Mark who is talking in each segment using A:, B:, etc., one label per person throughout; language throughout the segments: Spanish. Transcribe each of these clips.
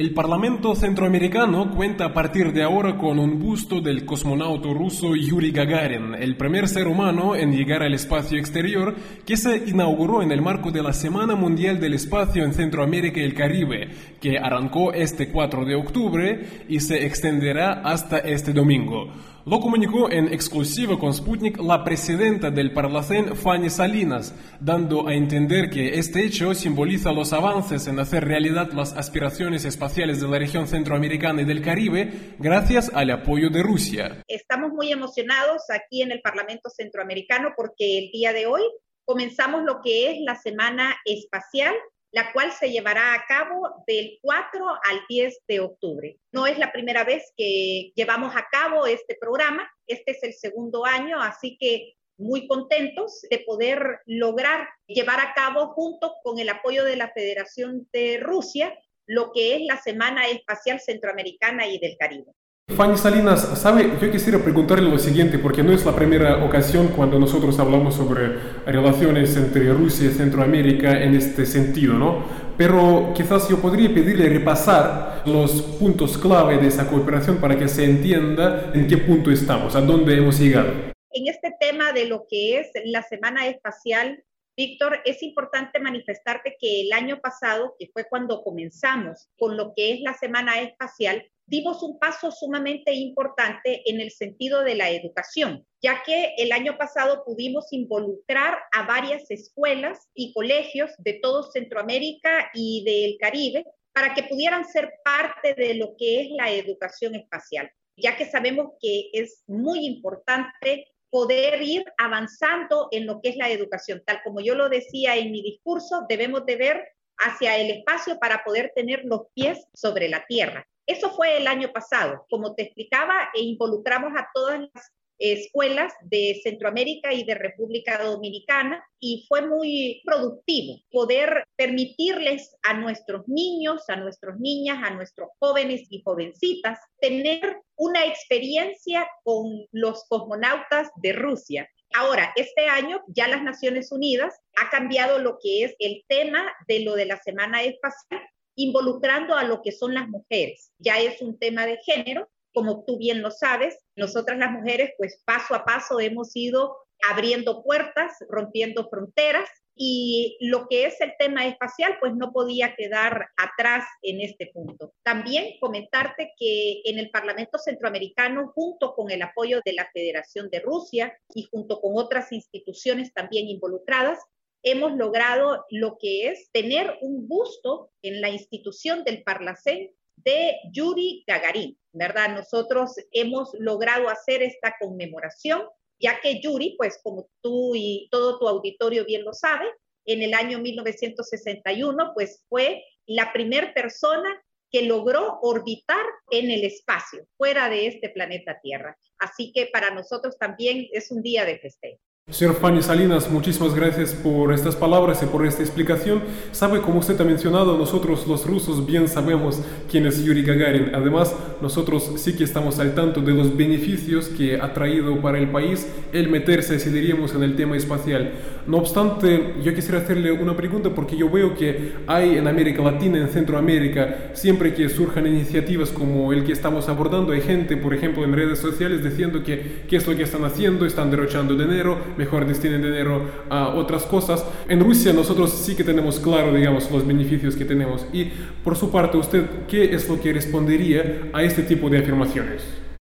A: El Parlamento Centroamericano cuenta a partir de ahora con un busto del cosmonauta ruso Yuri Gagarin, el primer ser humano en llegar al espacio exterior, que se inauguró en el marco de la Semana Mundial del Espacio en Centroamérica y el Caribe, que arrancó este 4 de octubre y se extenderá hasta este domingo. Lo comunicó en exclusiva con Sputnik la presidenta del Parlacén, Fanny Salinas, dando a entender que este hecho simboliza los avances en hacer realidad las aspiraciones espaciales de la región centroamericana y del Caribe gracias al apoyo de Rusia.
B: Estamos muy emocionados aquí en el Parlamento Centroamericano porque el día de hoy comenzamos lo que es la Semana Espacial la cual se llevará a cabo del 4 al 10 de octubre. No es la primera vez que llevamos a cabo este programa, este es el segundo año, así que muy contentos de poder lograr llevar a cabo junto con el apoyo de la Federación de Rusia lo que es la Semana Espacial Centroamericana y del Caribe.
A: Fanny Salinas, sabe, yo quisiera preguntarle lo siguiente, porque no es la primera ocasión cuando nosotros hablamos sobre relaciones entre Rusia y Centroamérica en este sentido, ¿no? Pero quizás yo podría pedirle repasar los puntos clave de esa cooperación para que se entienda en qué punto estamos, a dónde hemos llegado.
B: En este tema de lo que es la Semana Espacial Víctor, es importante manifestarte que el año pasado, que fue cuando comenzamos con lo que es la Semana Espacial, dimos un paso sumamente importante en el sentido de la educación, ya que el año pasado pudimos involucrar a varias escuelas y colegios de todo Centroamérica y del Caribe para que pudieran ser parte de lo que es la educación espacial, ya que sabemos que es muy importante poder ir avanzando en lo que es la educación. Tal como yo lo decía en mi discurso, debemos de ver hacia el espacio para poder tener los pies sobre la tierra. Eso fue el año pasado. Como te explicaba, e involucramos a todas las escuelas de Centroamérica y de República Dominicana y fue muy productivo poder permitirles a nuestros niños, a nuestras niñas, a nuestros jóvenes y jovencitas tener una experiencia con los cosmonautas de Rusia. Ahora, este año ya las Naciones Unidas ha cambiado lo que es el tema de lo de la Semana Espacial involucrando a lo que son las mujeres. Ya es un tema de género, como tú bien lo sabes, nosotras las mujeres pues paso a paso hemos ido abriendo puertas, rompiendo fronteras y lo que es el tema espacial pues no podía quedar atrás en este punto. También comentarte que en el Parlamento Centroamericano, junto con el apoyo de la Federación de Rusia y junto con otras instituciones también involucradas, hemos logrado lo que es tener un busto en la institución del Parlacén de Yuri Gagarin, ¿verdad? Nosotros hemos logrado hacer esta conmemoración, ya que Yuri, pues como tú y todo tu auditorio bien lo sabe, en el año 1961, pues fue la primera persona que logró orbitar en el espacio, fuera de este planeta Tierra. Así que para nosotros también es un día de festejo.
A: Señor Fanny Salinas, muchísimas gracias por estas palabras y por esta explicación. Sabe, como usted ha mencionado, nosotros los rusos bien sabemos quién es Yuri Gagarin. Además, nosotros sí que estamos al tanto de los beneficios que ha traído para el país el meterse, si diríamos, en el tema espacial. No obstante, yo quisiera hacerle una pregunta porque yo veo que hay en América Latina, en Centroamérica, siempre que surjan iniciativas como el que estamos abordando, hay gente, por ejemplo, en redes sociales diciendo que qué es lo que están haciendo, están derrochando dinero mejor destinen dinero a otras cosas. En Rusia nosotros sí que tenemos claro, digamos, los beneficios que tenemos. Y por su parte, ¿usted qué es lo que respondería a este tipo de afirmaciones?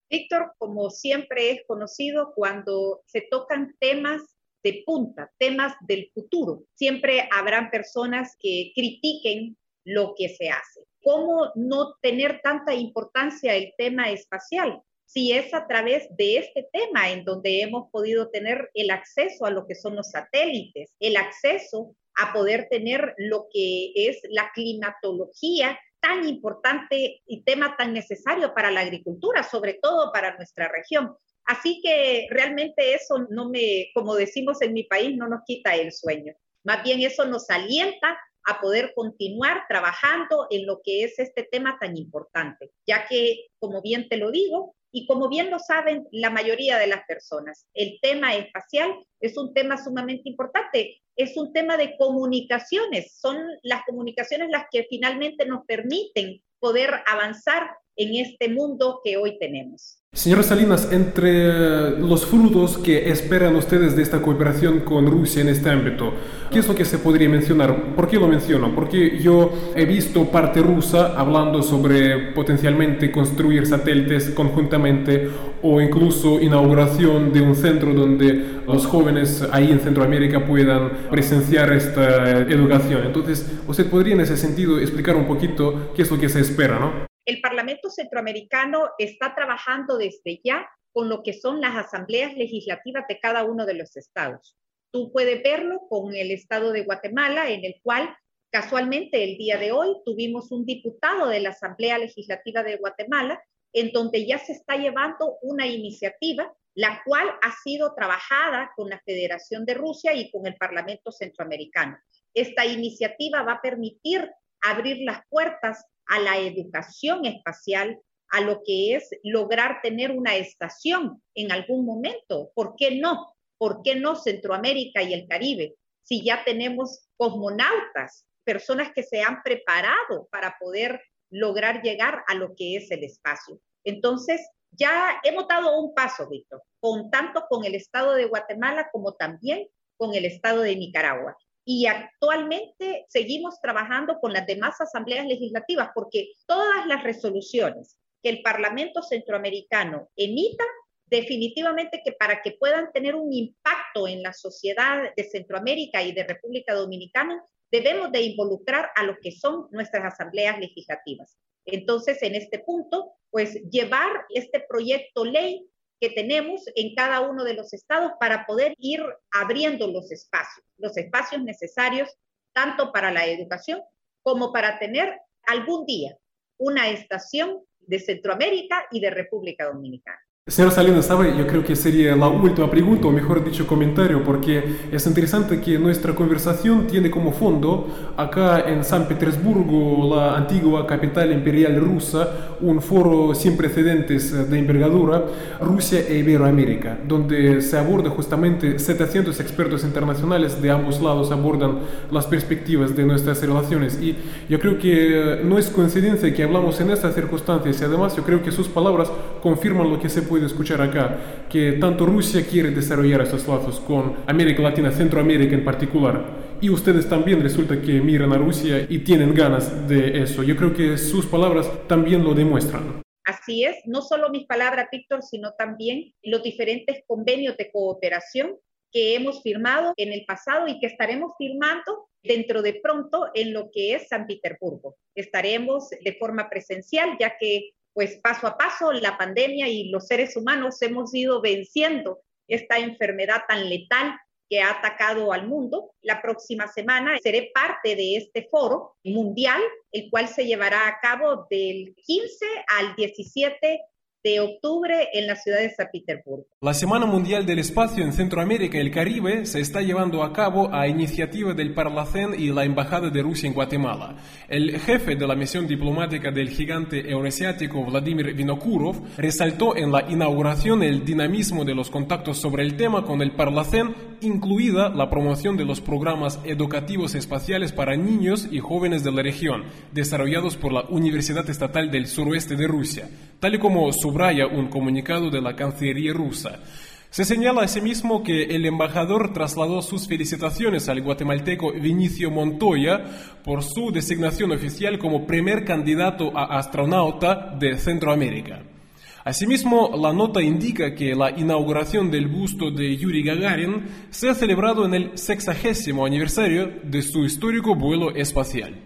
B: Víctor, como siempre es conocido, cuando se tocan temas de punta, temas del futuro, siempre habrán personas que critiquen lo que se hace. ¿Cómo no tener tanta importancia el tema espacial? Si es a través de este tema en donde hemos podido tener el acceso a lo que son los satélites, el acceso a poder tener lo que es la climatología tan importante y tema tan necesario para la agricultura, sobre todo para nuestra región. Así que realmente eso no me, como decimos en mi país, no nos quita el sueño. Más bien eso nos alienta a poder continuar trabajando en lo que es este tema tan importante, ya que, como bien te lo digo, y como bien lo saben la mayoría de las personas, el tema espacial es un tema sumamente importante, es un tema de comunicaciones, son las comunicaciones las que finalmente nos permiten poder avanzar en este mundo que hoy tenemos.
A: Señora Salinas, entre los frutos que esperan ustedes de esta cooperación con Rusia en este ámbito, ¿qué es lo que se podría mencionar? ¿Por qué lo menciono? Porque yo he visto parte rusa hablando sobre potencialmente construir satélites conjuntamente o incluso inauguración de un centro donde los jóvenes ahí en Centroamérica puedan presenciar esta educación. Entonces, ¿usted podría en ese sentido explicar un poquito qué es lo que se espera, no?
B: El Parlamento Centroamericano está trabajando desde ya con lo que son las asambleas legislativas de cada uno de los estados. Tú puedes verlo con el estado de Guatemala, en el cual casualmente el día de hoy tuvimos un diputado de la Asamblea Legislativa de Guatemala, en donde ya se está llevando una iniciativa, la cual ha sido trabajada con la Federación de Rusia y con el Parlamento Centroamericano. Esta iniciativa va a permitir abrir las puertas a la educación espacial, a lo que es lograr tener una estación en algún momento. ¿Por qué no? ¿Por qué no Centroamérica y el Caribe? Si ya tenemos cosmonautas, personas que se han preparado para poder lograr llegar a lo que es el espacio. Entonces, ya hemos dado un paso, Víctor, con tanto con el estado de Guatemala como también con el estado de Nicaragua y actualmente seguimos trabajando con las demás asambleas legislativas porque todas las resoluciones que el Parlamento Centroamericano emita, definitivamente que para que puedan tener un impacto en la sociedad de Centroamérica y de República Dominicana, debemos de involucrar a lo que son nuestras asambleas legislativas. Entonces, en este punto, pues llevar este proyecto ley que tenemos en cada uno de los estados para poder ir abriendo los espacios, los espacios necesarios tanto para la educación como para tener algún día una estación de Centroamérica y de República Dominicana.
A: Señora Salinas, ¿sabe? Yo creo que sería la última pregunta, o mejor dicho, comentario, porque es interesante que nuestra conversación tiene como fondo, acá en San Petersburgo, la antigua capital imperial rusa, un foro sin precedentes de envergadura, Rusia e Iberoamérica, donde se aborda justamente 700 expertos internacionales de ambos lados abordan las perspectivas de nuestras relaciones. Y yo creo que no es coincidencia que hablamos en estas circunstancias y además yo creo que sus palabras confirman lo que se puede escuchar acá, que tanto Rusia quiere desarrollar esos lazos con América Latina, Centroamérica en particular, y ustedes también resulta que miran a Rusia y tienen ganas de eso. Yo creo que sus palabras también lo demuestran.
B: Así es, no solo mis palabras, Víctor, sino también los diferentes convenios de cooperación que hemos firmado en el pasado y que estaremos firmando dentro de pronto en lo que es San Petersburgo. Estaremos de forma presencial, ya que pues paso a paso la pandemia y los seres humanos hemos ido venciendo esta enfermedad tan letal que ha atacado al mundo. La próxima semana seré parte de este foro mundial, el cual se llevará a cabo del 15 al 17 de octubre en la ciudad de San Petersburgo.
A: La Semana Mundial del Espacio en Centroamérica y el Caribe se está llevando a cabo a iniciativa del Parlacén y la Embajada de Rusia en Guatemala. El jefe de la misión diplomática del gigante euroasiático Vladimir Vinokurov resaltó en la inauguración el dinamismo de los contactos sobre el tema con el Parlacén, incluida la promoción de los programas educativos espaciales para niños y jóvenes de la región, desarrollados por la Universidad Estatal del Suroeste de Rusia, tal y como su subraya un comunicado de la Cancillería rusa. Se señala asimismo que el embajador trasladó sus felicitaciones al guatemalteco Vinicio Montoya por su designación oficial como primer candidato a astronauta de Centroamérica. Asimismo, la nota indica que la inauguración del busto de Yuri Gagarin se ha celebrado en el sexagésimo aniversario de su histórico vuelo espacial.